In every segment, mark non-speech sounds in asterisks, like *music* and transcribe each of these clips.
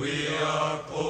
Vous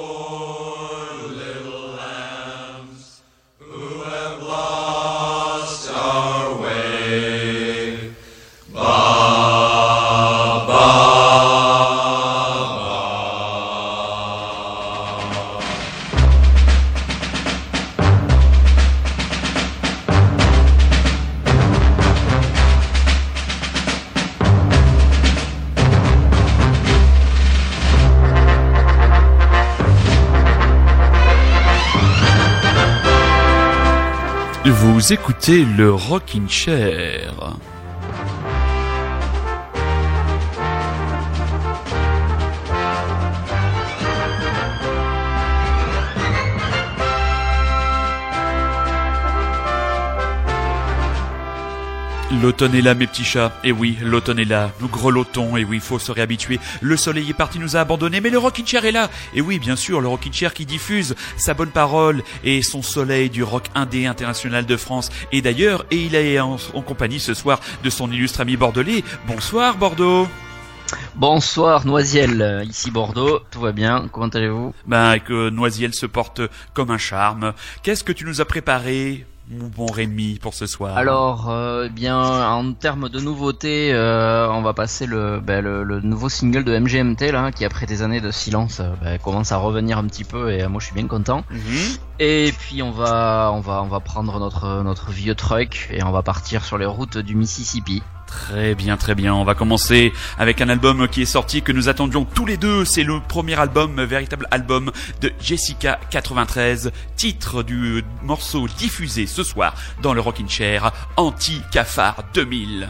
écoutez le Rockin' Chair. L'automne est là, mes petits chats. Et oui, l'automne est là. Nous grelottons. Et oui, faut se réhabituer. Le soleil est parti, nous a abandonnés. Mais le Rockin' Chair est là. Et oui, bien sûr, le Rockin' Chair qui diffuse sa bonne parole et son soleil du rock indé international de France. Et d'ailleurs, et il est en, compagnie ce soir de son illustre ami bordelais. Bonsoir, Bordeaux. Bonsoir Noisiel, ici Bordeaux, tout va bien, comment allez-vous? Ben que Noisiel se porte comme un charme. Qu'est-ce que tu nous as préparé? Mon bon Rémi pour ce soir Alors, euh, eh bien, en termes de nouveautés, euh, on va passer ben, le, le, nouveau single de MGMT là, qui après des années de silence euh, ben, commence à revenir un petit peu et moi je suis bien content. Mhm. Et puis on va, on va, on va prendre notre notre vieux truck et on va partir sur les routes du Mississippi. Très bien, très bien. On va commencer avec un album qui est sorti que nous attendions tous les deux. C'est le premier album, véritable album de Jessica 93, titre du morceau diffusé ce soir dans le Rockin' Chair, Anti-Cafard 2000.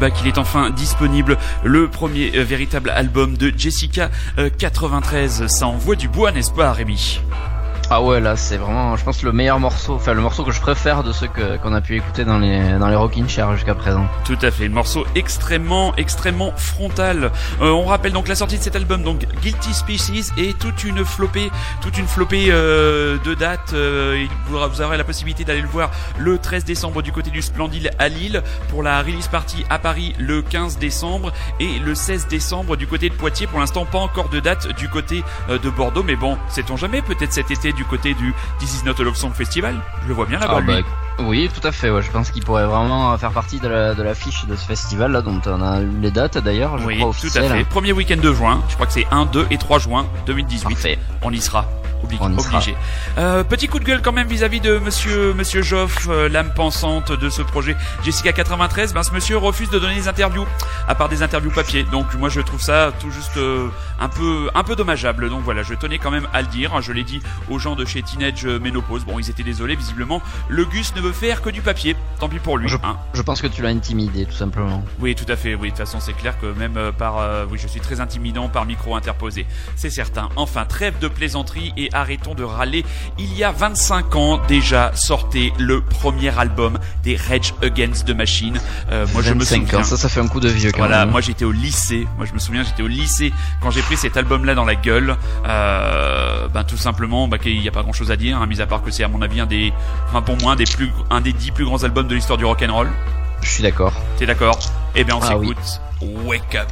Les bacs, il est enfin disponible. Le premier euh, véritable album de Jessica 93. Ça envoie du bois, n'est-ce pas, Rémi? Ah ouais, là c'est vraiment, je pense le meilleur morceau, enfin le morceau que je préfère de ceux qu'on a pu écouter dans les dans les Rockin' Chair jusqu'à présent. Tout à fait, le morceau extrêmement extrêmement frontal. Euh, on rappelle donc la sortie de cet album, donc Guilty Species et toute une flopée, toute une flopée euh, de dates. Euh, vous, aurez la possibilité d'aller le voir le 13 décembre du côté du Splendide à Lille pour la release party à Paris le 15 décembre et le 16 décembre du côté de Poitiers. Pour l'instant, pas encore de date du côté de Bordeaux, mais bon, sait-on jamais, peut-être cet été du côté du This Is Not a Love Song Festival. Je le vois bien là-bas. Ah, bah, oui, tout à fait. Ouais. Je pense qu'il pourrait vraiment faire partie de la, de l'affiche de ce festival là, dont on a eu les dates d'ailleurs. Oui, tout à fait. Premier week-end de juin. Je crois que c'est 1, 2 et 3 juin 2018. Parfait. On y sera obligé. Euh, petit coup de gueule quand même vis-à-vis de Monsieur Monsieur Joff, euh, l'âme pensante de ce projet Jessica 93. Ben ce monsieur refuse de donner des interviews, à part des interviews papier. Donc moi je trouve ça tout juste euh, un peu un peu dommageable. Donc voilà, je tenais quand même à le dire. Je l'ai dit aux gens de chez Teenage Menopause. Bon, ils étaient désolés visiblement. Le Gus ne veut faire que du papier. Tant pis pour lui. Je, hein. je pense que tu l'as intimidé tout simplement. Oui, tout à fait. Oui, de toute façon c'est clair que même par oui, je suis très intimidant par micro interposé. C'est certain. Enfin, trêve de plaisanterie et arrêtons de râler. Il y a 25 ans déjà sortait le premier album des Rage Against the Machine. Euh, moi je me souviens. ça, ça fait un coup de vieux. Quand voilà, moi j'étais au lycée. Moi je me souviens, j'étais au lycée quand j'ai pris cet album-là dans la gueule. Euh, ben tout simplement, bah, qu'il n'y a pas grand-chose à dire, hein, mis à part que c'est à mon avis un des, enfin pour moi un des plus, un des dix plus grands albums de l'histoire du rock and roll. Je suis d'accord. T'es d'accord? Eh bien on ah s'écoute. Wake Up.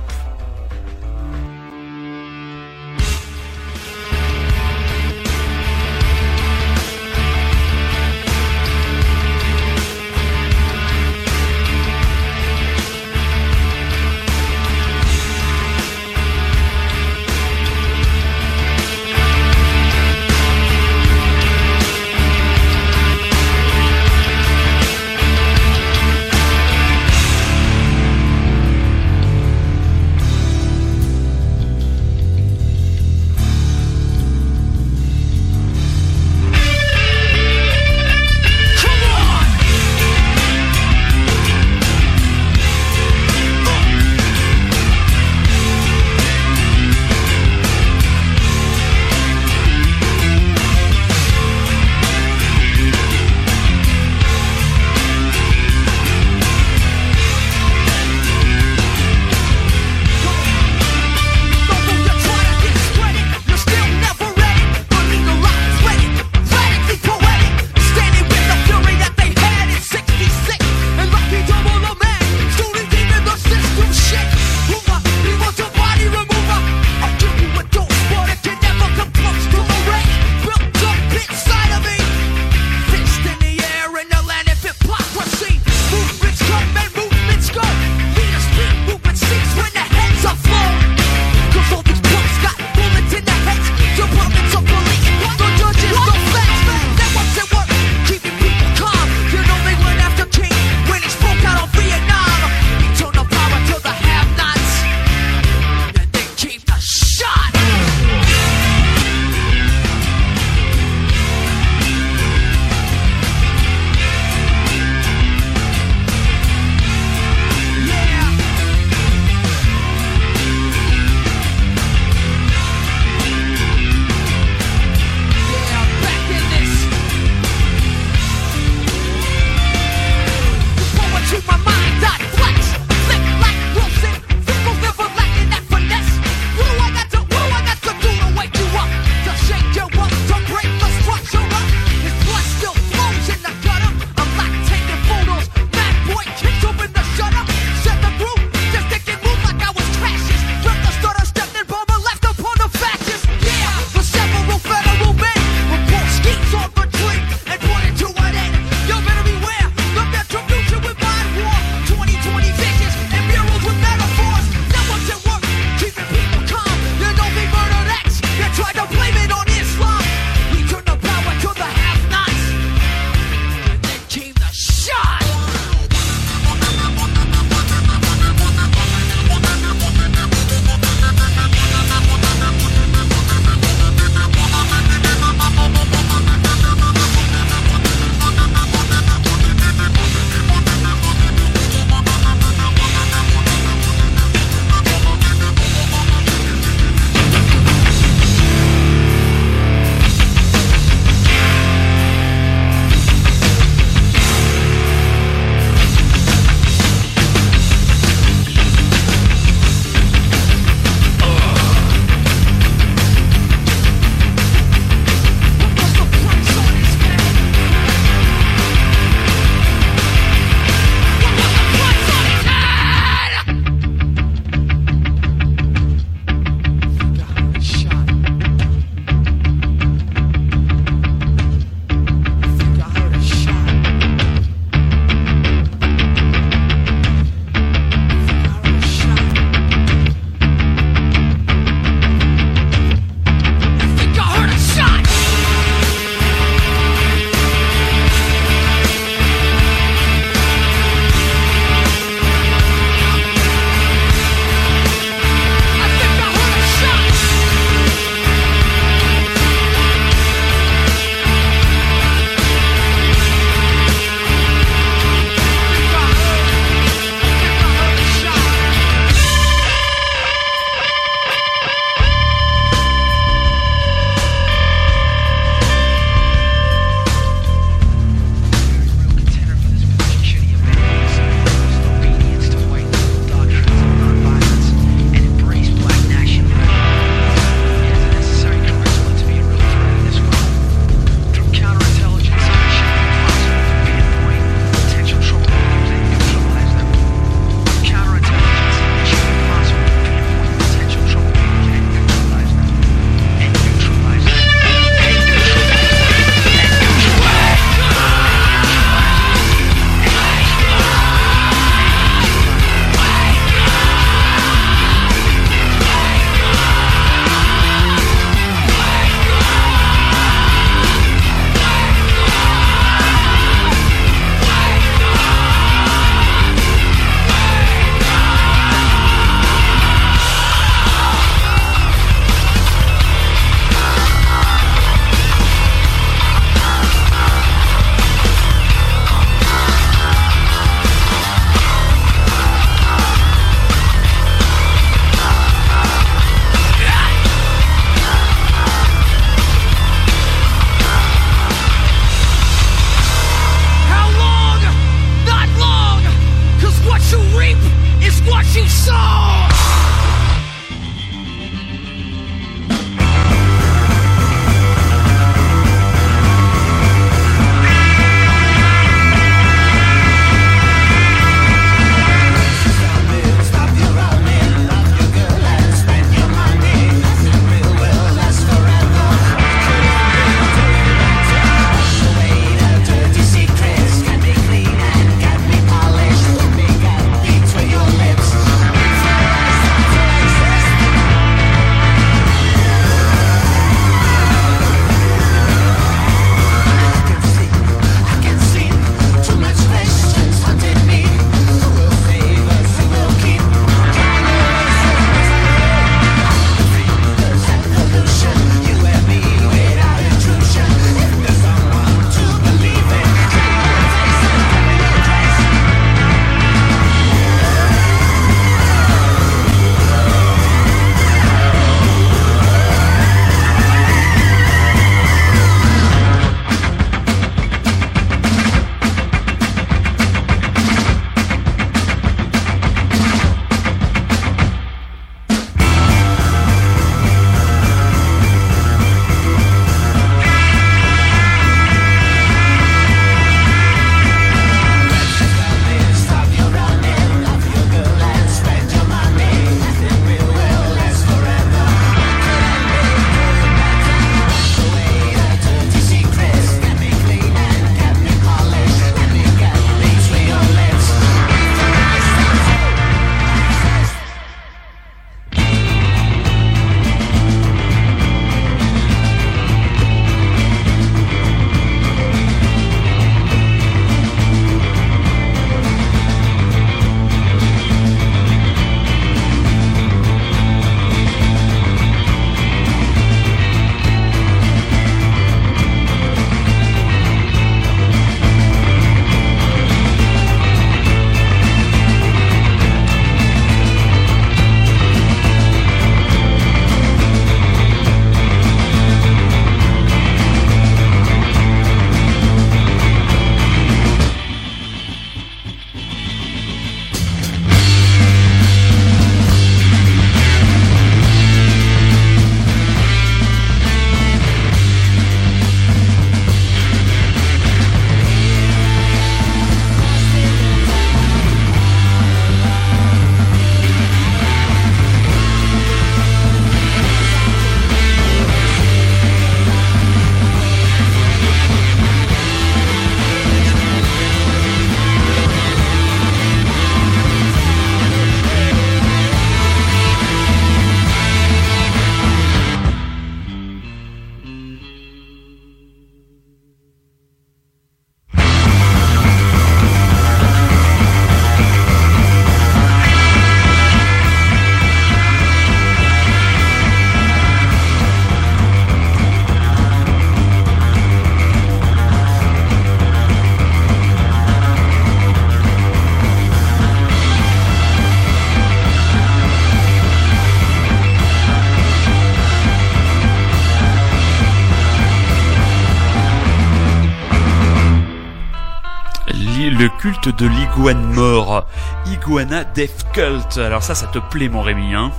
De l'iguane mort. Iguana Death Cult. Alors ça, ça te plaît mon Rémi, hein?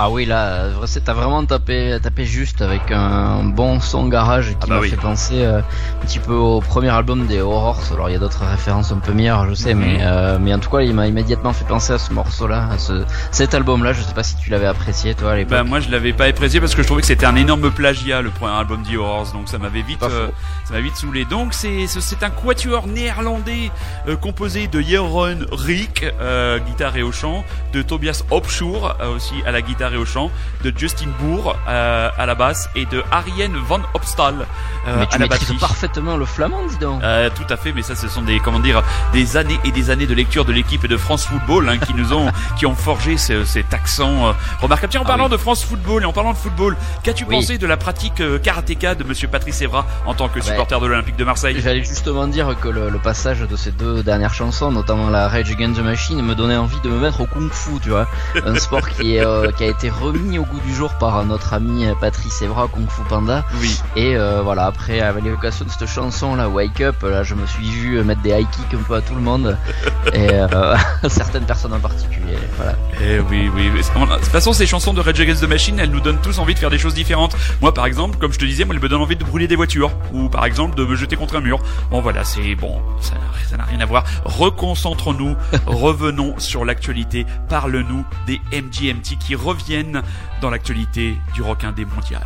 Ah oui, là, t'as vraiment tapé, tapé juste avec un bon son garage qui ah bah m'a fait penser euh, un petit peu au premier album des Horrors. Alors il y a d'autres références un peu meilleures, je sais, mais mhm. euh, mais en tout cas, il m'a immédiatement fait penser à ce morceau-là, à ce, cet album-là. Je sais pas si tu l'avais apprécié toi à l'époque. Bah moi, je l'avais pas apprécié parce que je trouvais que c'était un énorme plagiat le premier album des Horrors, donc ça m'avait vite, euh, ça m'a vite saoulé. Donc c'est c'est un quatuor néerlandais composé de Jeroen Rick, guitare et au chant, de Tobias Hopschoor aussi à la guitare et au chant, de Justin Bourg euh, à la basse et de Ariane Van Opstal euh, mais tu à la batterie. parfaitement le flamand, dis donc. Euh, tout à fait, mais ça, ce sont des comment dire des années et des années de lecture de l'équipe de France Football hein, qui nous ont *laughs* qui ont forgé cet accent remarquable. Tiens, en ah parlant de France Football et en parlant de football, qu'as-tu pensé de la pratique karatéka de Monsieur Patrice Evra en tant que ah supporter de l'Olympique de Marseille? J'allais justement dire que le, le, passage de ces deux dernières chansons, notamment la Rage Against the Machine, me donnait envie de me mettre au kung-fu, tu vois, un sport qui est qui a été remis au goût du jour par notre ami Patrice Evra, Kung Fu Panda. Oui. Et euh, voilà, après, avec l'évocation de cette chanson là, Wake Up, là, je me suis vu mettre des high kicks un peu à tout le monde. *laughs* et euh, *laughs* certaines personnes en particulier. Voilà. Et eh oui, oui. De toute façon, ces chansons de Rage Against the Machine, elles nous donnent tous envie de faire des choses différentes. Moi, par exemple, comme je te disais, moi, elles me donnent envie de brûler des voitures. Ou par exemple, de me jeter contre un mur. Bon, voilà, c'est bon. Ça n'a rien à voir. Reconcentrons-nous. *laughs* revenons sur l'actualité. Parle-nous des MGMT qui reviennent dans l'actualité du rock indé mondial.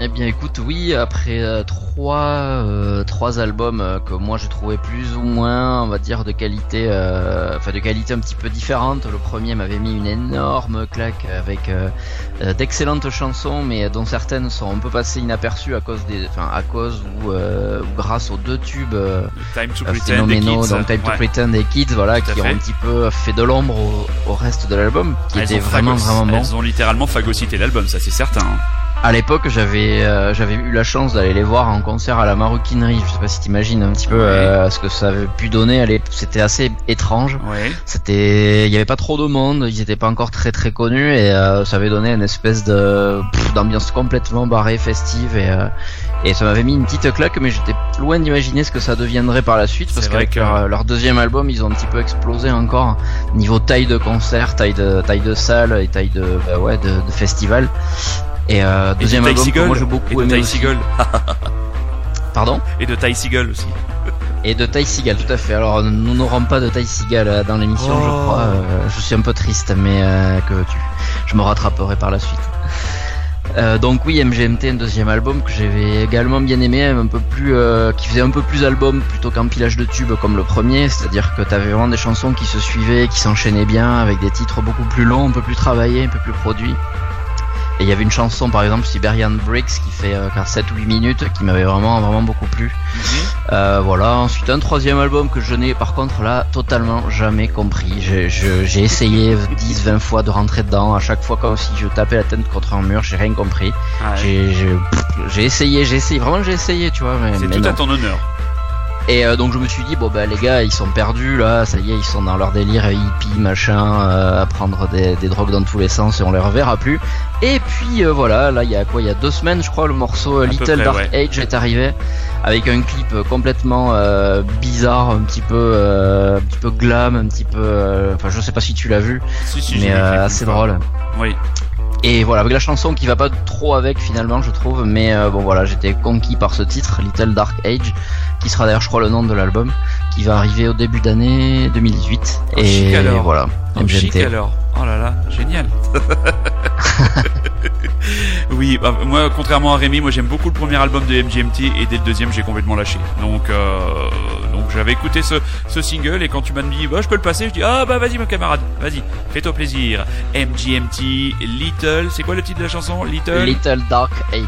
Eh bien écoute, oui, après euh, trois, euh, trois albums euh, que moi j'ai trouvé plus ou moins, on va dire, de qualité, enfin de qualité un petit peu différente. Le premier m'avait mis une énorme claque avec d'excellentes chansons, mais dont certaines sont un peu passées inaperçues à cause des, enfin à cause ou, grâce aux deux tubes Time to Pretend et Kids, donc Time to Pretend et Kids, voilà, qui ont un petit peu fait de l'ombre au, reste de l'album, qui était vraiment vraiment bon. Elles ont littéralement phagocyté l'album, ça c'est certain. Hein à l'époque, j'avais euh, j'avais eu la chance d'aller les voir en concert à la Maroquinerie. Je sais pas si t'imagines un petit peu euh, ce que ça avait pu donner. C'était assez étrange. C'était, il y avait pas trop de monde. Ils étaient pas encore très très connus et euh, ça avait donné une espèce de d'ambiance complètement barrée, festive et et ça m'avait mis une petite claque. Mais j'étais loin d'imaginer ce que ça deviendrait par la suite parce qu'avec leur, deuxième album, ils ont un petit peu explosé encore niveau taille de concert, taille de taille de salle et taille de bah ouais de, de festival. Et euh, deuxième album que moi j'ai beaucoup et de. *laughs* Pardon? Et de Ty Seagull aussi. Et de Ty Seagull, tout à fait. Alors nous n'aurons pas de Ty Seagull euh, dans l'émission, je oh. crois. Euh, je suis un peu triste, mais euh, que tu Je me rattraperai par la suite. Euh, donc oui, MGMT, un deuxième album que j'avais également bien aimé, un peu plus, euh, qui faisait un peu plus album plutôt qu'un pilage de tubes comme le premier, c'est-à-dire que t'avais vraiment des chansons qui se suivaient, qui s'enchaînaient bien, avec des titres beaucoup plus longs, un peu plus travaillés, un peu plus produits. Et il y avait une chanson par exemple Siberian Bricks qui fait euh, 7 ou 8 minutes qui m'avait vraiment vraiment beaucoup plu. Mhm. Euh, voilà, ensuite un troisième album que je n'ai par contre là totalement jamais compris. J'ai essayé 10-20 fois de rentrer dedans, à chaque fois comme si je tapais la tête contre un mur, j'ai rien compris. J'ai essayé, j'ai essayé, vraiment j'ai essayé tu vois. C'est tout à ton honneur. Et euh, donc je me suis dit bon bah les gars ils sont perdus là, ça y est ils sont dans leur délire hippie machin, euh, à prendre des, des, drogues dans tous les sens et on les reverra plus. Et puis euh, voilà là il y a quoi il y a deux semaines je crois le morceau Little Dark Age est arrivé avec un clip complètement bizarre, un petit peu un petit peu glam, un petit peu enfin je sais pas si tu l'as vu, mais assez drôle. Oui. Et voilà, avec la chanson qui va pas trop avec finalement, je trouve, mais bon voilà, j'étais conquis par ce titre, Little Dark Age qui sera d'ailleurs je crois le nom de l'album, qui va arriver au début d'année 2018. et voilà. Oh, chic alors. Oh là là, génial. *laughs* oui, bah, moi contrairement à Rémi, moi j'aime beaucoup le premier album de MGMT et dès le deuxième j'ai complètement lâché. Donc euh, j'avais écouté ce, ce single et quand tu m'as dit bah je peux le passer, je dis ah bah vas-y mon camarade, vas-y, fais-toi plaisir. MGMT Little, c'est quoi le titre de la chanson? Little? Little Dark Age.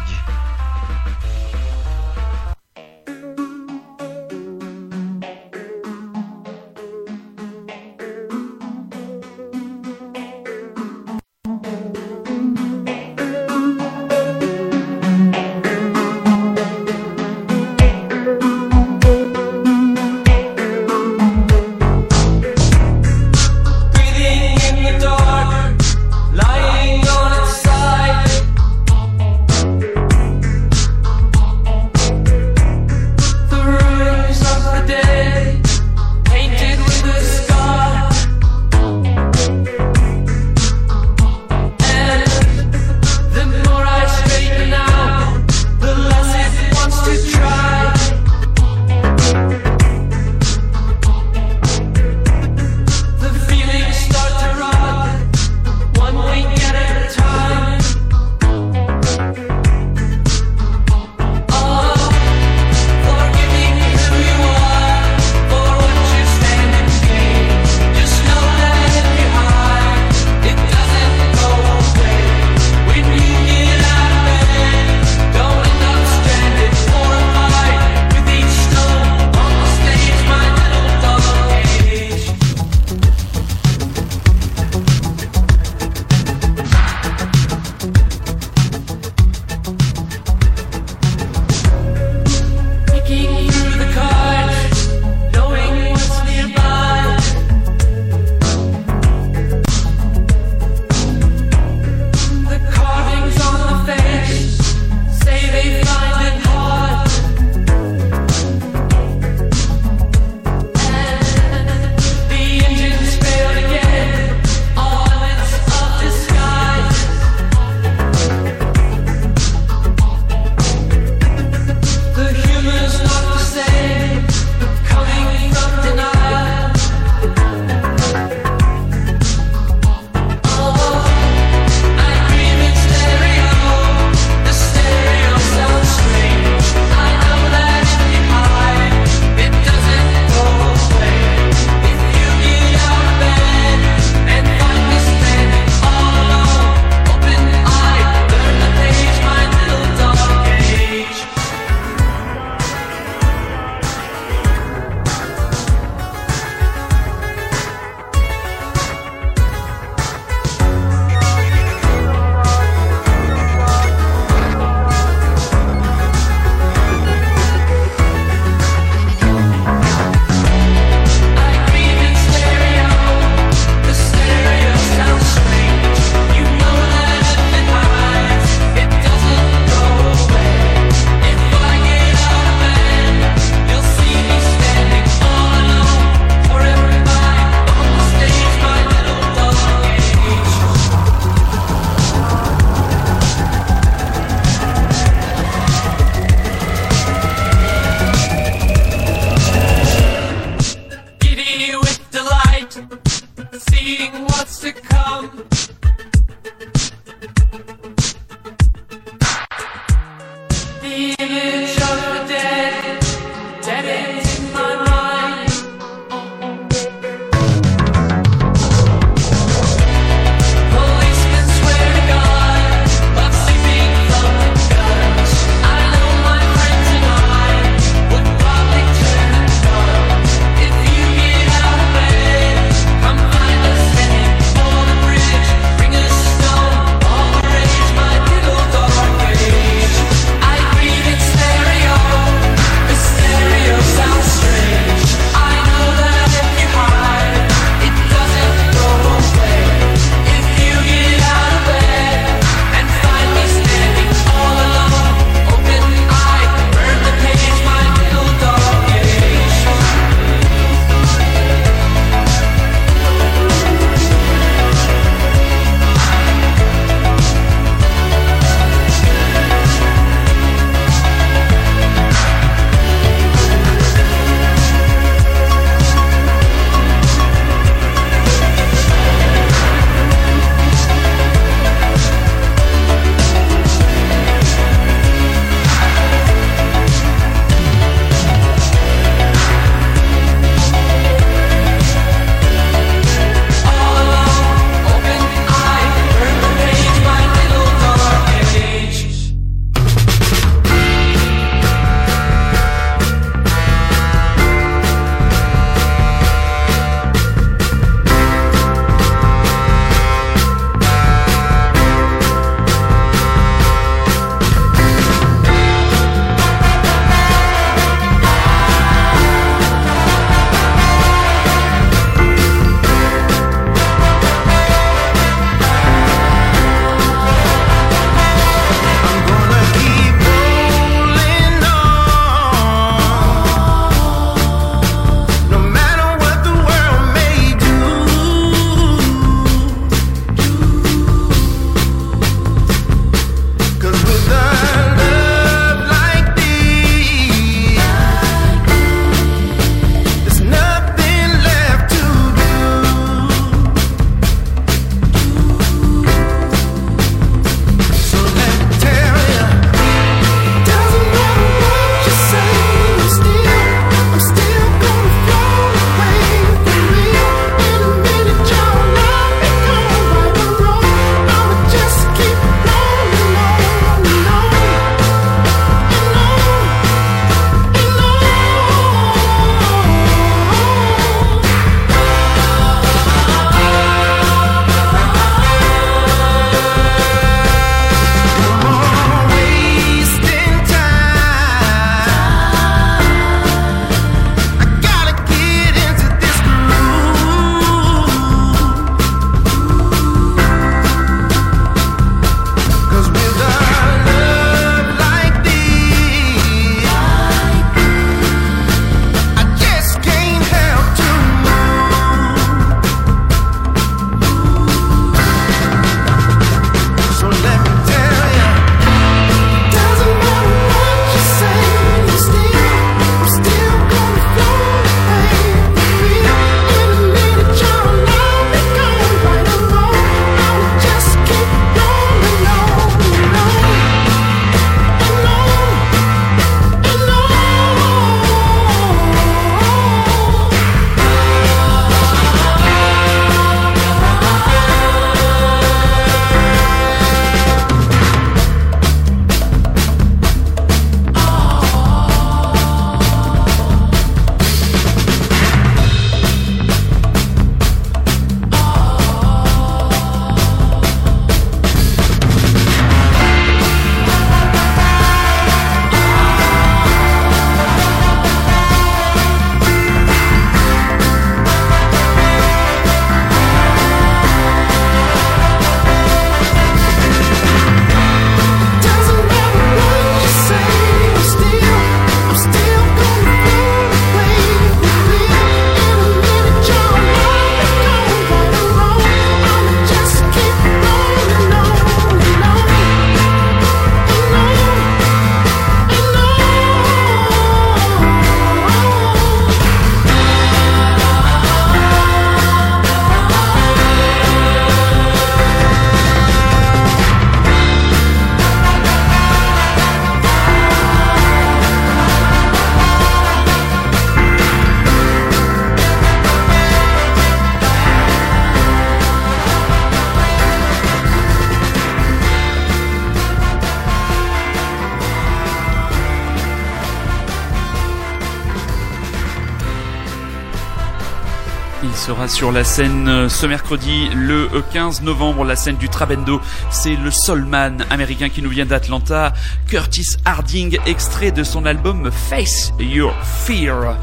Sur la scène euh, ce mercredi, le 15 novembre, la scène du Trabendo. C'est le soulman américain qui nous vient d'Atlanta, Curtis Harding, extrait de son album Face Your Fear.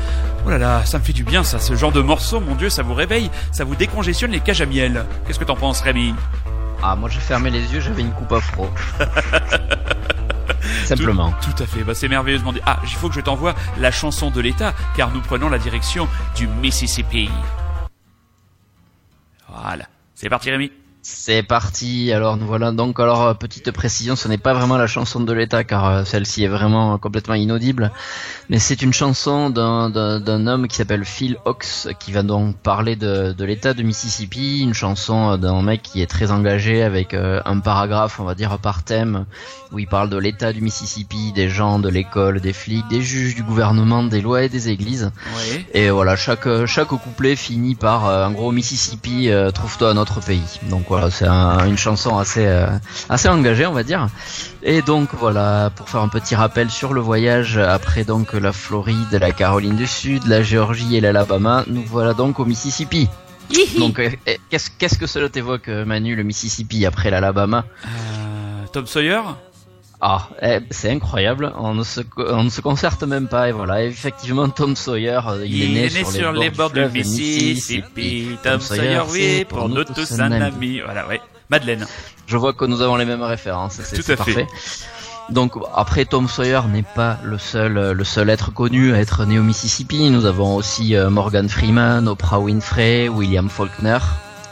Oh là là, ça me fait du bien ça, ce genre de morceau, mon dieu, ça vous réveille, ça vous décongestionne les cages à miel. Qu'est-ce que t'en penses Rémi? Ah, moi j'ai fermé les yeux, j'avais une coupe afro. *laughs* Simplement. Tout, à fait. Bah, c'est merveilleusement dit. Ah, il faut que je t'envoie la chanson de l'État, car nous prenons la direction du Mississippi. C'est parti, Rémi. C'est parti. Alors nous voilà donc. Alors euh, petite précision, ce n'est pas vraiment la chanson de l'État car euh, celle-ci est vraiment complètement inaudible. Mais c'est une chanson d'un homme qui s'appelle Phil Ox qui va donc parler de, de l'État de Mississippi. Une chanson euh, d'un mec qui est très engagé avec un paragraphe, on va dire par thème, où il parle de l'État du Mississippi, des gens, de l'école, des flics, des juges, du gouvernement, des lois et des églises. Et voilà, chaque chaque couplet finit par un gros Mississippi, trouve-toi un autre pays. Donc voilà c'est une chanson assez euh, assez engagée, on va dire. Et donc voilà, pour faire un petit rappel sur le voyage après donc la Floride, la Caroline du Sud, la Géorgie et l'Alabama, nous voilà donc au Mississippi. donc euh, qu'est-ce qu'est-ce que cela t'évoque Manu le Mississippi après l'Alabama? Euh, Tom Sawyer? Ah, eh, c'est incroyable, on ne, se, on ne se concerte même pas, et voilà, effectivement, Tom Sawyer, euh, il, est né, sur, les, bords, du Mississippi, Tom, Sawyer, oui, pour nous tous un ami. Voilà, ouais. Madeleine. Je vois que nous avons les mêmes références, c'est parfait. Donc après Tom Sawyer n'est pas le seul le seul être connu à être né au Mississippi. Nous avons aussi euh, Morgan Freeman, Oprah Winfrey, William Faulkner,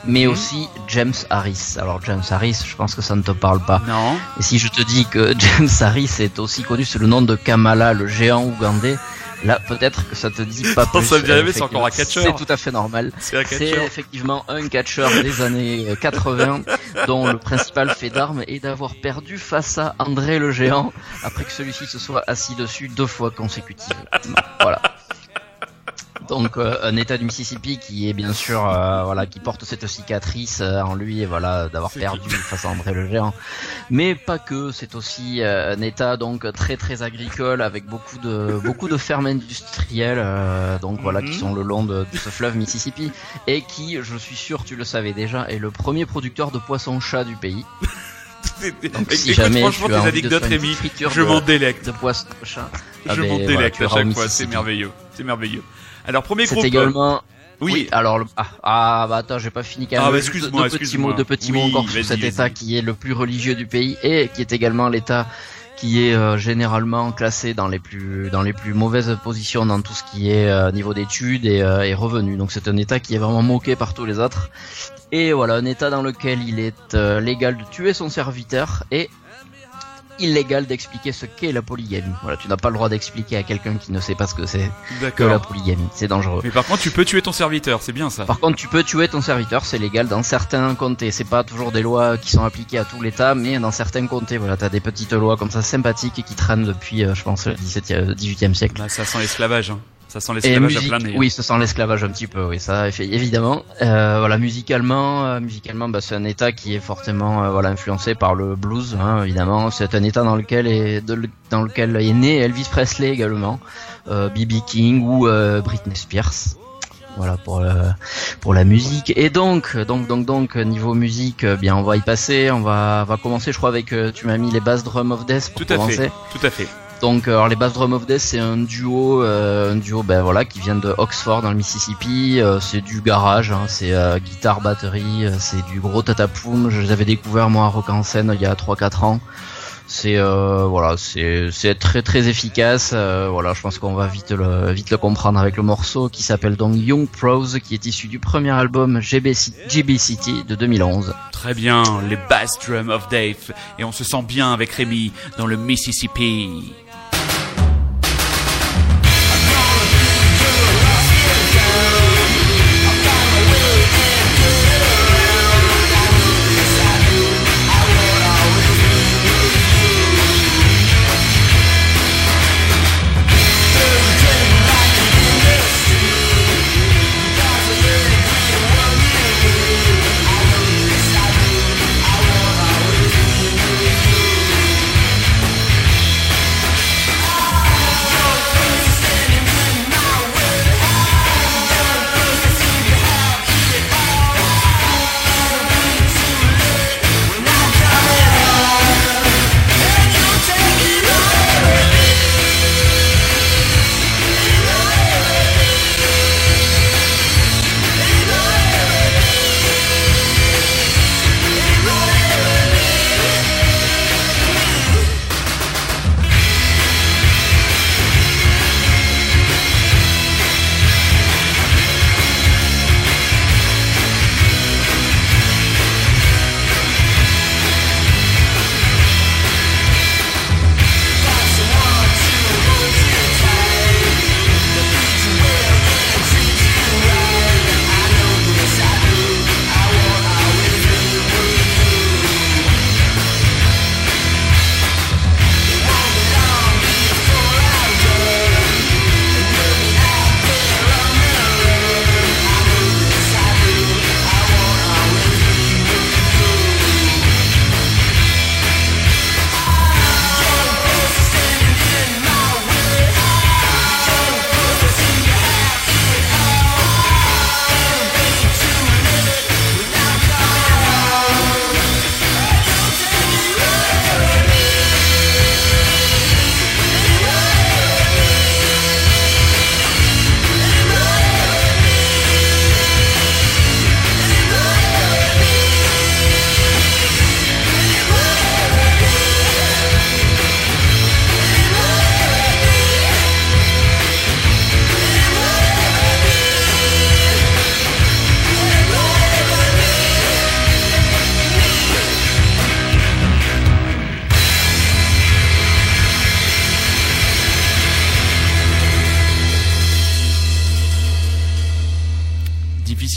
mais aussi James Harris. Alors James Harris, je pense que ça ne te parle pas. Non. Et si je te dis que *laughs* James Harris est aussi connu sous le nom de Kamala, le géant ougandais, là peut-être que ça te dit pas *laughs* plus. ça me c'est encore un catcheur. C'est tout à fait normal. C'est effectivement un catcheur des années 80 *laughs* dont le principal fait d'armes est d'avoir perdu face à André le géant après que celui-ci se soit assis dessus deux fois consécutives. voilà donc euh, un État du Mississippi qui est bien sûr euh, voilà qui porte cette cicatrice euh, en lui et voilà d'avoir perdu face à André le géant mais pas que c'est aussi un État donc très très agricole avec beaucoup de beaucoup de fermes industrielles donc voilà qui mhm. sont le long de, ce fleuve Mississippi et qui je suis sûr tu le savais déjà est le premier producteur de poissons chat du pays *laughs* Donc, si jamais franchement, tes anecdotes, Rémi, je m'en délecte. De poisson chat. Je ah m'en ben, délecte à chaque fois, c'est merveilleux. C'est merveilleux. Alors premier groupe. C'est également. Oui. alors ah, ah, bah attends, j'ai pas fini quand même. Ah bah excuse-moi, deux, petits mots, deux petits mots encore sur cet État qui est le plus religieux du pays et qui est également l'État qui est euh, généralement classé dans les plus dans les plus mauvaises positions dans tout ce qui est euh, niveau d'études et, euh, et, revenus. Donc c'est un État qui est vraiment moqué par tous les autres. Et voilà, un État dans lequel il est légal de tuer son serviteur et illégal d'expliquer ce qu'est la polygamie. Voilà, tu n'as pas le droit d'expliquer à quelqu'un qui ne sait pas ce que c'est que la polygamie. C'est dangereux. Mais par contre, tu peux tuer ton serviteur, c'est bien ça. Par contre, tu peux tuer ton serviteur, c'est légal dans certains comtés. C'est pas toujours des lois qui sont appliquées à tout l'État, mais dans certains comtés, voilà, t'as des petites lois comme ça sympathiques qui traînent depuis, euh, je pense, le 17e, 18e siècle. Bah, ça sent l'esclavage. Hein. Ça sent l'esclavage à plein nez. Oui, ça sent l'esclavage un petit peu, oui, ça évidemment. Euh, voilà, musicalement, euh, musicalement, bah, c'est un état qui est fortement euh, voilà influencé par le blues, hein, évidemment. C'est un état dans lequel est dans lequel est né Elvis Presley également, B.B. King ou Britney Spears. Voilà pour pour la musique. Et donc donc donc donc niveau musique, bien on va y passer. On va va commencer, je crois, avec tu m'as mis les bass drum of death pour tout à commencer. Fait, tout à fait. Donc alors les Bass Drum of Death c'est un duo, euh, un duo ben voilà qui vient de Oxford dans le Mississippi. Euh, c'est du garage, hein, c'est euh, guitare batterie, c'est du gros tatapoum. Je les avais découvert moi à Rock en scène il y a 3-4 ans. C'est voilà, c'est c'est très très efficace. voilà, je pense qu'on va vite le vite le comprendre avec le morceau qui s'appelle donc Young Pros, qui est issu du premier album GB, GB City de 2011. Très bien, les Bass Drum of Death et on se sent bien avec Rémi dans le Mississippi.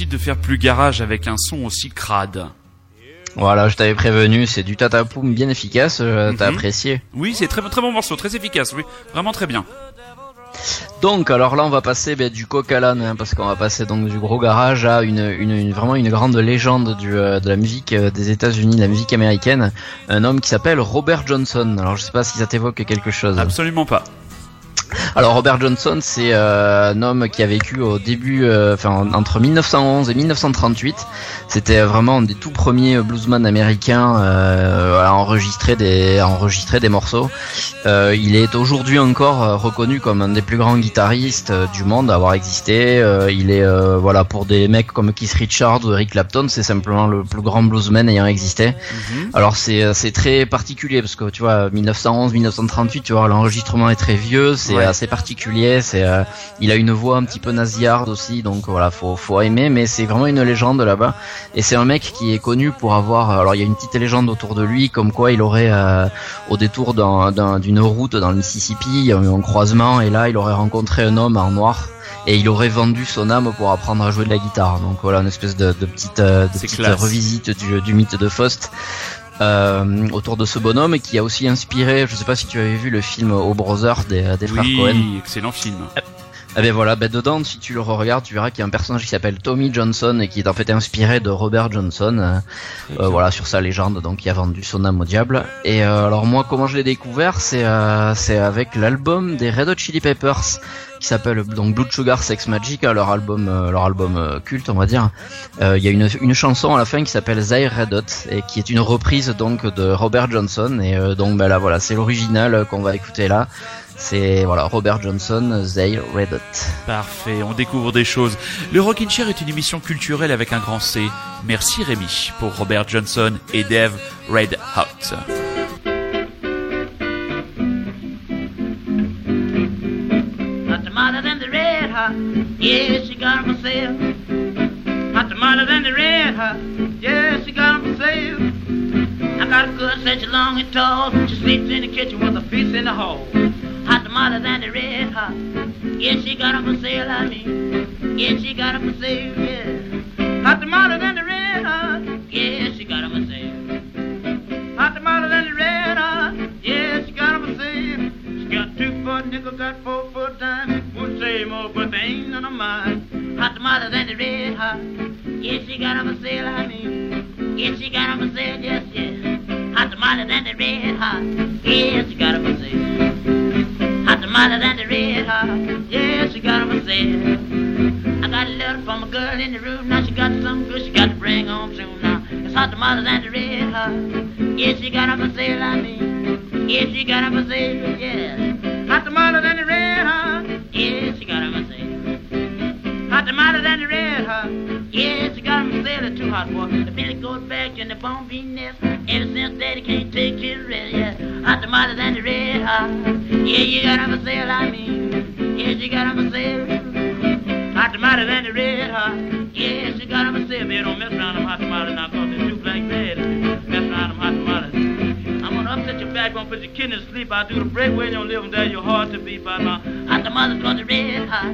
Difficile de faire plus garage avec un son aussi crade. Voilà, je t'avais prévenu, c'est du tatapoum bien efficace, euh, t'as mhm. apprécié. Oui, c'est très très bon morceau, très efficace, oui, vraiment très bien. Donc alors là on va passer ben, du coq à l'âne hein, parce qu'on va passer donc du gros garage à une, une, vraiment une grande légende du, euh, de la musique euh, des États-Unis, de la musique américaine, un homme qui s'appelle Robert Johnson. Alors je sais pas si ça t'évoque quelque chose. Absolument pas. Alors Robert Johnson, c'est euh, un homme qui a vécu au début, euh, enfin entre 1911 et 1938. C'était vraiment un des tout premiers bluesman américains euh, à enregistrer des, à enregistrer des morceaux. il est aujourd'hui encore reconnu comme un des plus grands guitaristes du monde à avoir existé. il est voilà pour des mecs comme Keith Richards ou Eric Clapton, c'est simplement le plus grand bluesman ayant existé. Mhm. Alors c'est c'est très particulier parce que tu vois 1911, 1938, tu vois l'enregistrement est très vieux, c'est assez particulier. C'est, euh, il a une voix un petit peu nasillarde aussi, donc voilà, faut, faut aimer. Mais c'est vraiment une légende là-bas. Et c'est un mec qui est connu pour avoir. Alors il y a une petite légende autour de lui, comme quoi il aurait euh, au détour d'une route dans le Mississippi, il y a eu un croisement et là il aurait rencontré un homme en noir et il aurait vendu son âme pour apprendre à jouer de la guitare. Donc voilà, une espèce de, petite, euh, de petite revisite du, du, mythe de Faust. Euh, autour de ce bonhomme et qui a aussi inspiré, je sais pas si tu avais vu le film O Brother des, des frères Cohen. Oui, excellent film. Eh ben voilà, ben dedans, si tu le regardes, tu verras qu'il y a un personnage qui s'appelle Tommy Johnson et qui est en fait inspiré de Robert Johnson, euh, euh, voilà, sur sa légende, donc qui a vendu son âme au diable. Et alors moi, comment je l'ai découvert, c'est c'est avec l'album des Red Hot Chili Peppers qui s'appelle donc Blood Sugar Sex Magic, hein, leur album, euh, leur album euh, culte, on va dire. Euh, il y a une, une chanson à la fin qui s'appelle Zaire Red Hot et qui est une reprise donc de Robert Johnson. Et donc ben là, voilà, c'est l'original qu'on va écouter là. C'est voilà Robert Johnson, Zaire Red Hot. Parfait, on découvre des choses. Le Rockin' Chair est une émission culturelle avec un grand C. Merci Rémi pour Robert Johnson et Dave Red Hot. Yeah, she got 'em for sale. Hot than the red hot. Yeah, she got 'em for sale. I got a good such long and tall. She sleeps in the kitchen with a feast in the hall. Hot tamales than the red hot. Yeah, she got 'em for sale, I mean. Yeah, she got 'em for sale, yeah. Hot tamales than the red hot. Yeah, she got 'em for sale. Hot tamales than the red hot. Yeah, she got 'em for sale. She got two foot nickel, got four foot dime same old, but they ain't none of mine. Hot tomatoes and the red hot. Yes, she got them for sale, honey. Yes, she got them for sale, yes, yes. Hot tomatoes and the red hot. Yes, she got them for sale. Hot tomatoes and the red hot. Yeah, she got them for sale. I got a letter from a girl in the room. Now she got some good she got to bring home soon now. It's hot tomatoes and the red hot. Yeah, she got them for sale, I mean. Yes, she got them for sale, yeah. Hot tomatoes and the red hot. Yeah, she got him a sail. Hot tomatoes and the red hot. Yeah, she got a sail. Too hot for the belly goes back in the bone bean nest. Ever since daddy can't take his rest. Yeah, hot tomatoes and the red hot. Yeah, you got him a sail. I mean, yeah, she got him a sail. Hot tomatoes and the red hot. Yeah, she got him a sail. Baby, don't mess around them hot tomatoes now, cause they're too black bad. Mess around them hot tomatoes. I'm gonna upset your back, gonna put your kidneys to sleep. I'll do the break when you live there, you're hard to beat by now. Hot the mother's gonna red hot.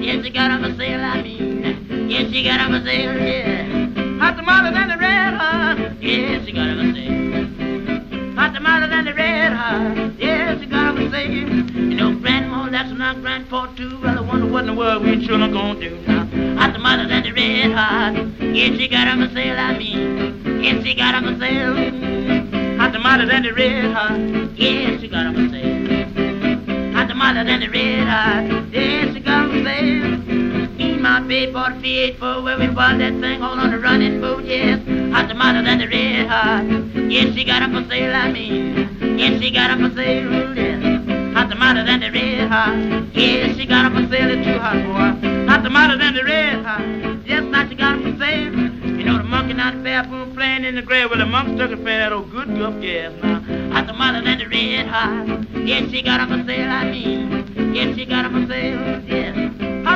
Yes, she got on a sale, I mean. Yes, she got on a sale, yeah. Hot mother's and the red hot. Yes, she got on a sale. Hot the mother's and the red hot. Yes, she got on a sale. You know, grandma, that's not grandpa too. Well, I wonder what in the world we children gonna do now. Hot the mother's and the red hot. Yes, she got on a sale, I mean. Yes, she got on a sale. Hot tomatoes and the red hot. Yes, she got for sale. Hot tomatoes and the red hot. Yes, she got for sale. Bought a V8 for where we bought that thing all on the running boat. Yes, hot tomatoes and the red hot. Yes, she got them for sale. I mean, yes, she got them for sale. Yes. Hot tomatoes and the red hot. Yes, she got them for sale. It's too hot, boy. Hot tomatoes and the red hot. Yes, now she got them for sale. You know the monkey not the bathroom playing in the grave with the monkey stuck in that old good guff gas now. Hot tomatoes and the red hot. Yes, she got them for sale, I mean. Yes, she got them for sale, yes.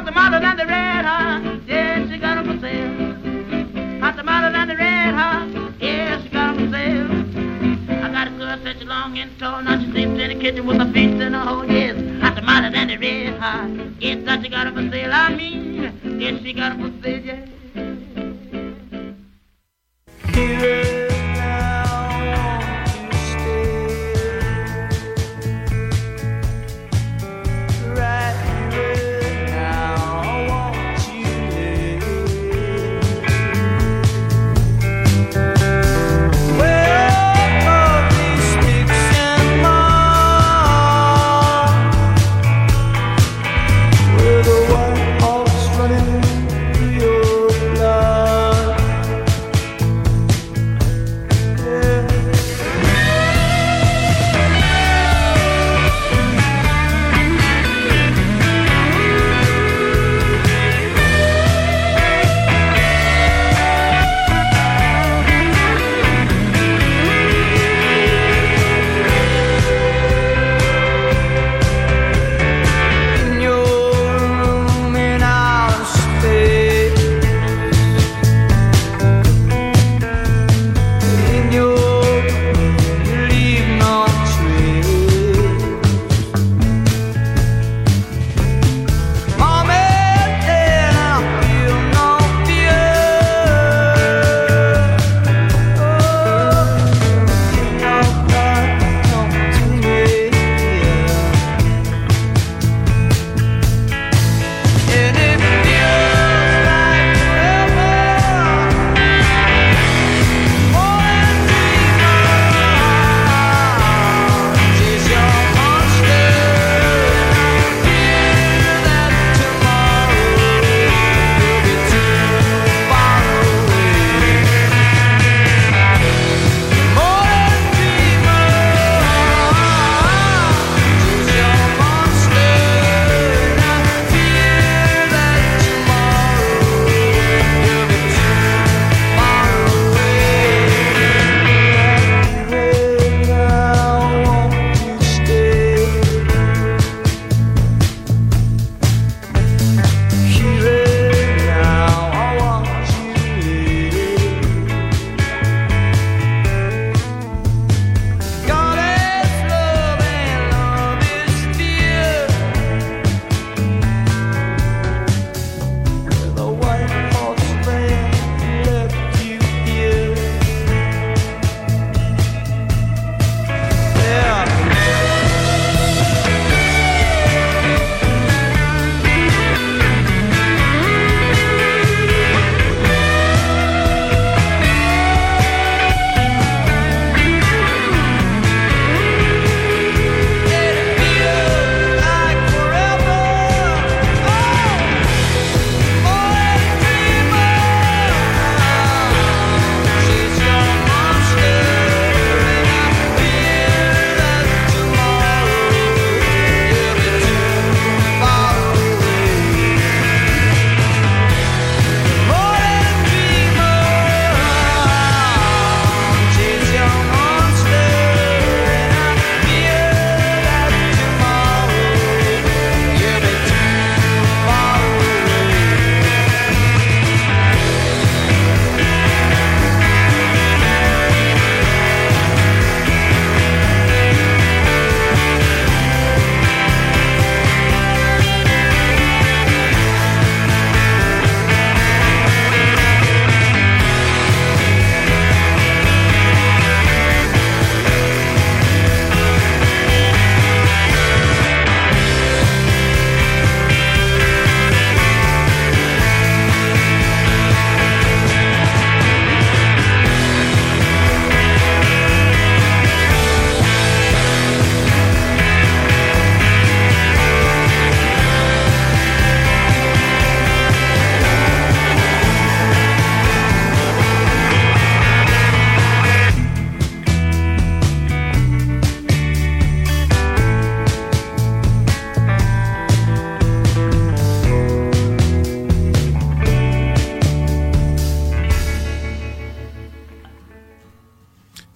Hot mother than the red hot, yeah, she got 'em for sale. Hot mother than the red hot, yeah, she got 'em for sale. I got a girl such a long and tall, now she sleeps in the kitchen with her feet in the hole, yes. Hot mother than the red hot, yeah, that she got 'em for sale. I mean, yeah, she got 'em for sale, yeah.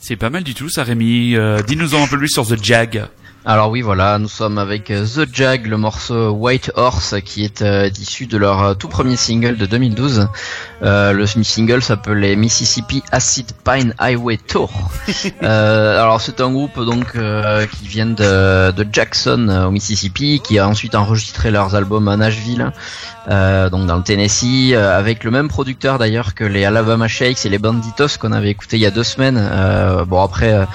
C'est pas mal du tout ça Rémi. Euh, Dis-nous en un peu plus sur The Jag. Alors oui, voilà, nous sommes avec euh, The Jag, le morceau White Horse, qui est euh, issu de leur euh, tout premier single de 2012. le single s'appelait Mississippi Acid Pine Highway Tour. *laughs* alors c'est un groupe donc qui vient de, de, Jackson au Mississippi, qui a ensuite enregistré leurs albums à Nashville, donc dans le Tennessee, avec le même producteur d'ailleurs que les Alabama Shakes et les Banditos qu'on avait écouté il y a deux semaines. bon après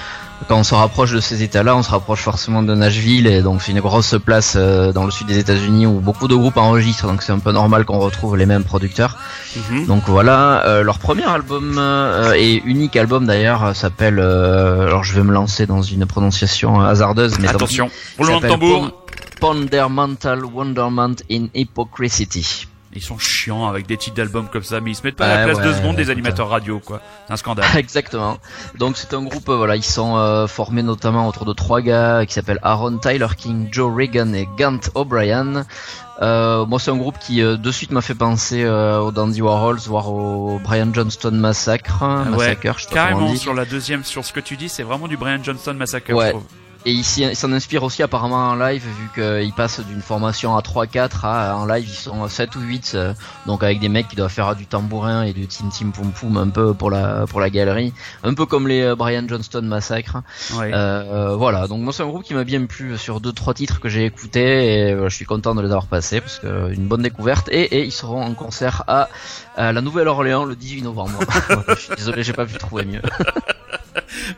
quand on se rapproche de ces États-là, on se rapproche forcément de Nashville, et donc c'est une grosse place euh, dans le sud des États-Unis où beaucoup de groupes enregistrent, donc c'est un peu normal qu'on retrouve les mêmes producteurs. Mhm. Donc voilà, euh, leur premier album euh, et unique album d'ailleurs s'appelle, alors je vais me lancer dans une prononciation hasardeuse, mais attention, roulement de tambour. Pondermental Wonderment in Hypocrisy. Ils sont chiants avec des titres d'albums comme ça, mais ils se mettent pas à la place de seconde des animateurs radio, quoi. C'est un scandale. *laughs* Exactement. Donc c'est un groupe, euh, voilà, ils sont euh, formés notamment autour de trois gars qui s'appellent Aaron Tyler King, Joe Reagan et Gant O'Brien. Euh, moi, c'est un groupe qui de suite m'a fait penser au Dandy Warhols, voire au Brian Johnston Massacre. Massacre, je carrément sur la deuxième, sur ce que tu dis, c'est vraiment du Brian Johnston Massacre. Ouais. Et il s'en inspire aussi apparemment en live vu qu'il passe d'une formation à 3-4 à en live ils sont 7 ou 8 euh, donc avec des mecs qui doivent faire du tambourin et du tim tim poum poum un peu pour la pour la galerie. Un peu comme les euh, Brian Johnston Massacre. Euh, voilà. Donc moi c'est un groupe qui m'a bien plu sur deux trois titres que j'ai écoutés et je suis content de les avoir passés parce que une bonne découverte. Et, et ils seront en concert à, à la Nouvelle-Orléans le 18 novembre. *laughs* Je suis désolé j'ai pas pu trouver mieux *laughs*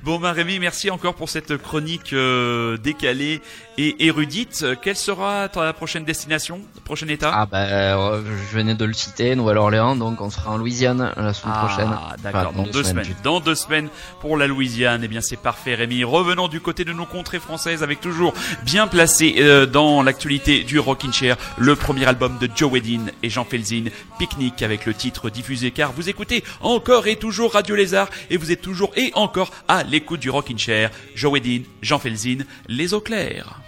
bon, bah, Rémi, merci encore pour cette chronique euh, décalée et érudite. Quelle sera ta prochaine destination, prochain état? Ah bah, euh, je venais de le citer, Nouvelle-Orléans, donc on sera en Louisiane la semaine ah, prochaine. D'accord, dans, deux, semaines. Dans deux semaines pour la Louisiane. Eh bien, c'est parfait, Rémi. Revenons du côté de nos contrées françaises avec toujours bien placé euh, dans l'actualité du Rockin' Chair, le premier album de Joe Wedin et Jean Felzin, Picnic avec le titre diffusé car vous écoutez encore et toujours Radio Lézard et vous êtes toujours et encore à l'écoute du Rockin' Chair, Joe Wedin, Jean Felzin, Les Eaux Claires.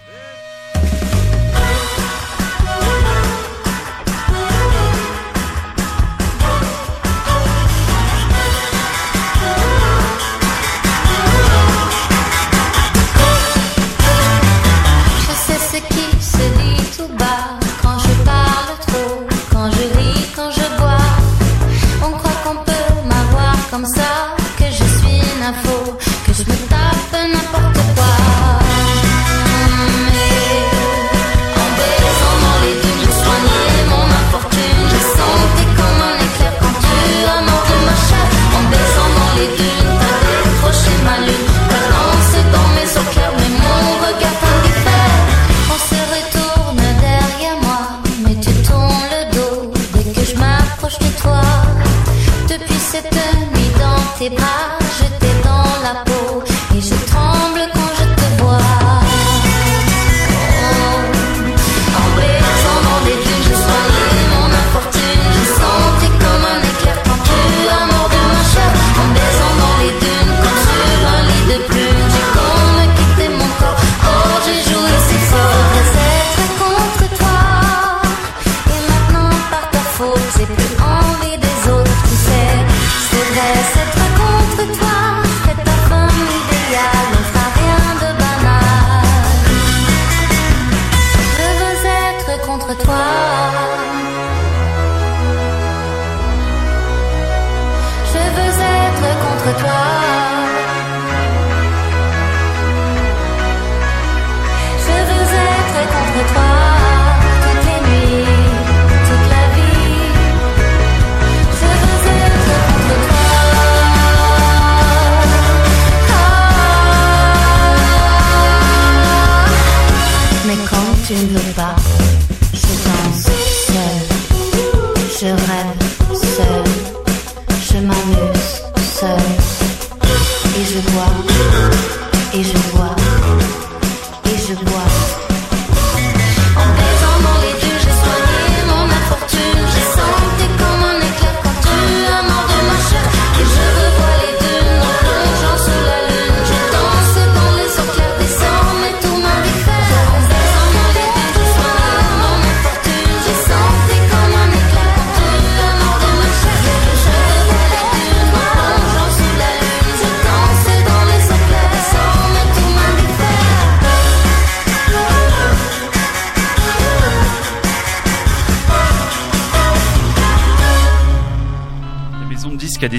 Tu ne veux pas, je danse.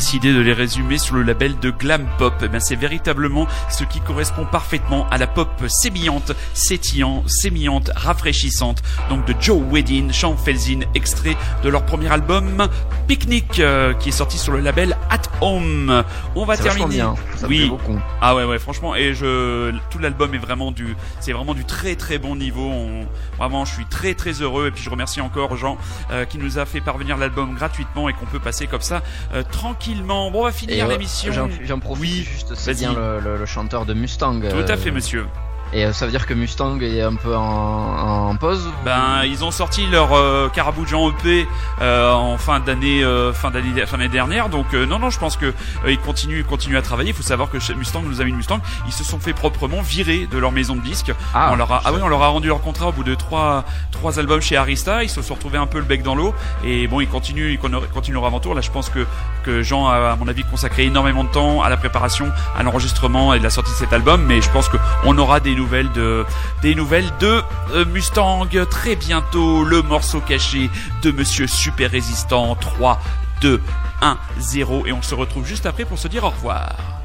Décidé de les résumer sur le label de glam pop. Eh bien, c'est véritablement ce qui correspond parfaitement à la pop sémillante, sétillant, sémillante, rafraîchissante. Donc de Joe Wedin, Sean Felsin, extrait de leur premier album Picnic, euh, qui est sorti sur le label At Home. On va terminer. Bien. Ça oui. Beaucoup. Ah ouais ouais franchement et je tout l'album est vraiment du c'est vraiment du très très bon niveau. On, vraiment je suis très très heureux et puis je remercie encore Jean euh, qui nous a fait parvenir l'album gratuitement et qu'on peut passer comme ça euh, tranquillement. Bon on va finir l'émission. J'en profite oui, juste c'est bien le, le, le, chanteur de Mustang. Tout à fait monsieur. Et euh, ça veut dire que Mustang est un peu en, en pause Ben ils ont sorti leur euh, Jean EP euh, en fin d'année euh, fin d'année fin d'année dernière donc euh, non non je pense que ils continuent continuent à travailler. Il faut savoir que chez Mustang nous amis de Mustang ils se sont fait proprement virer de leur maison de disques. Ah, on leur a ah oui on leur a rendu leur contrat au bout de trois trois albums chez Arista. Ils se sont retrouvés un peu le bec dans l'eau et bon ils continuent ils continuent leur aventure. Là je pense que que Jean a à mon avis consacré énormément de temps à la préparation, à l'enregistrement et de la sortie de cet album. Mais je pense que on aura des nouvelles de des nouvelles de euh, Mustang très bientôt le morceau caché de Monsieur Super Résistant 3 2 1 0 et on se retrouve juste après pour se dire au revoir.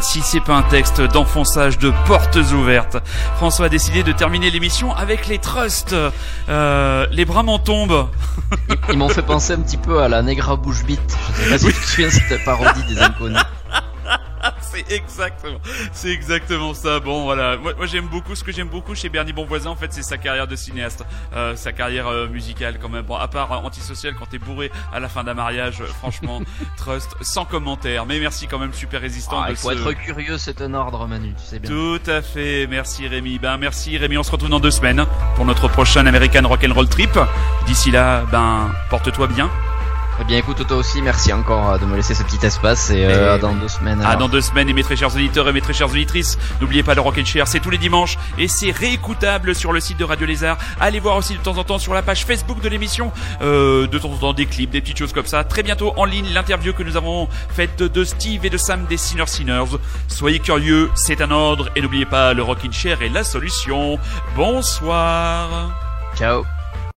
Si c'est pas un texte d'enfonçage de portes ouvertes. François a décidé de terminer l'émission avec les trusts. Euh, les bras m'en tombent. Ils, m'ont fait penser un petit peu à la Negra Bouche Bite. Je sais pas si tu te souviens cette parodie des inconnus. C'est exactement, c'est exactement ça. Bon, voilà. Moi, moi j'aime beaucoup ce que j'aime beaucoup chez Bernie Bonvoisin. En fait, c'est sa carrière de cinéaste, euh, sa carrière euh, musicale quand même. Bon, à part euh, antisocial quand t'es bourré à la fin d'un mariage, euh, franchement, *laughs* Trust, sans commentaire. Mais merci quand même, super résistant. Ah, de il faut ce- être curieux, c'est un ordre, Manu, tu sais bien. Tout à fait, merci Rémi. Ben merci Rémi, on se retrouve dans deux semaines pour notre prochain American Rock'n'Roll Trip. D'ici là, ben porte-toi bien. Eh bien, écoute, toi aussi, merci encore euh, de me laisser ce petit espace et euh, à dans deux semaines. Ah, alors. dans deux semaines, et mes très chers auditeurs et mes très chères auditrices, n'oubliez pas le Rock and Share, c'est tous les dimanches et c'est réécoutable sur le site de Radio Lézard. Allez voir aussi de temps en temps sur la page Facebook de l'émission, euh, de temps en temps des clips, des petites choses comme ça. Très bientôt en ligne, l'interview que nous avons faite de Steve et de Sam des Sinner Sinners. Soyez curieux, c'est un ordre et n'oubliez pas, le Rock and Share est la solution. Bonsoir. Ciao.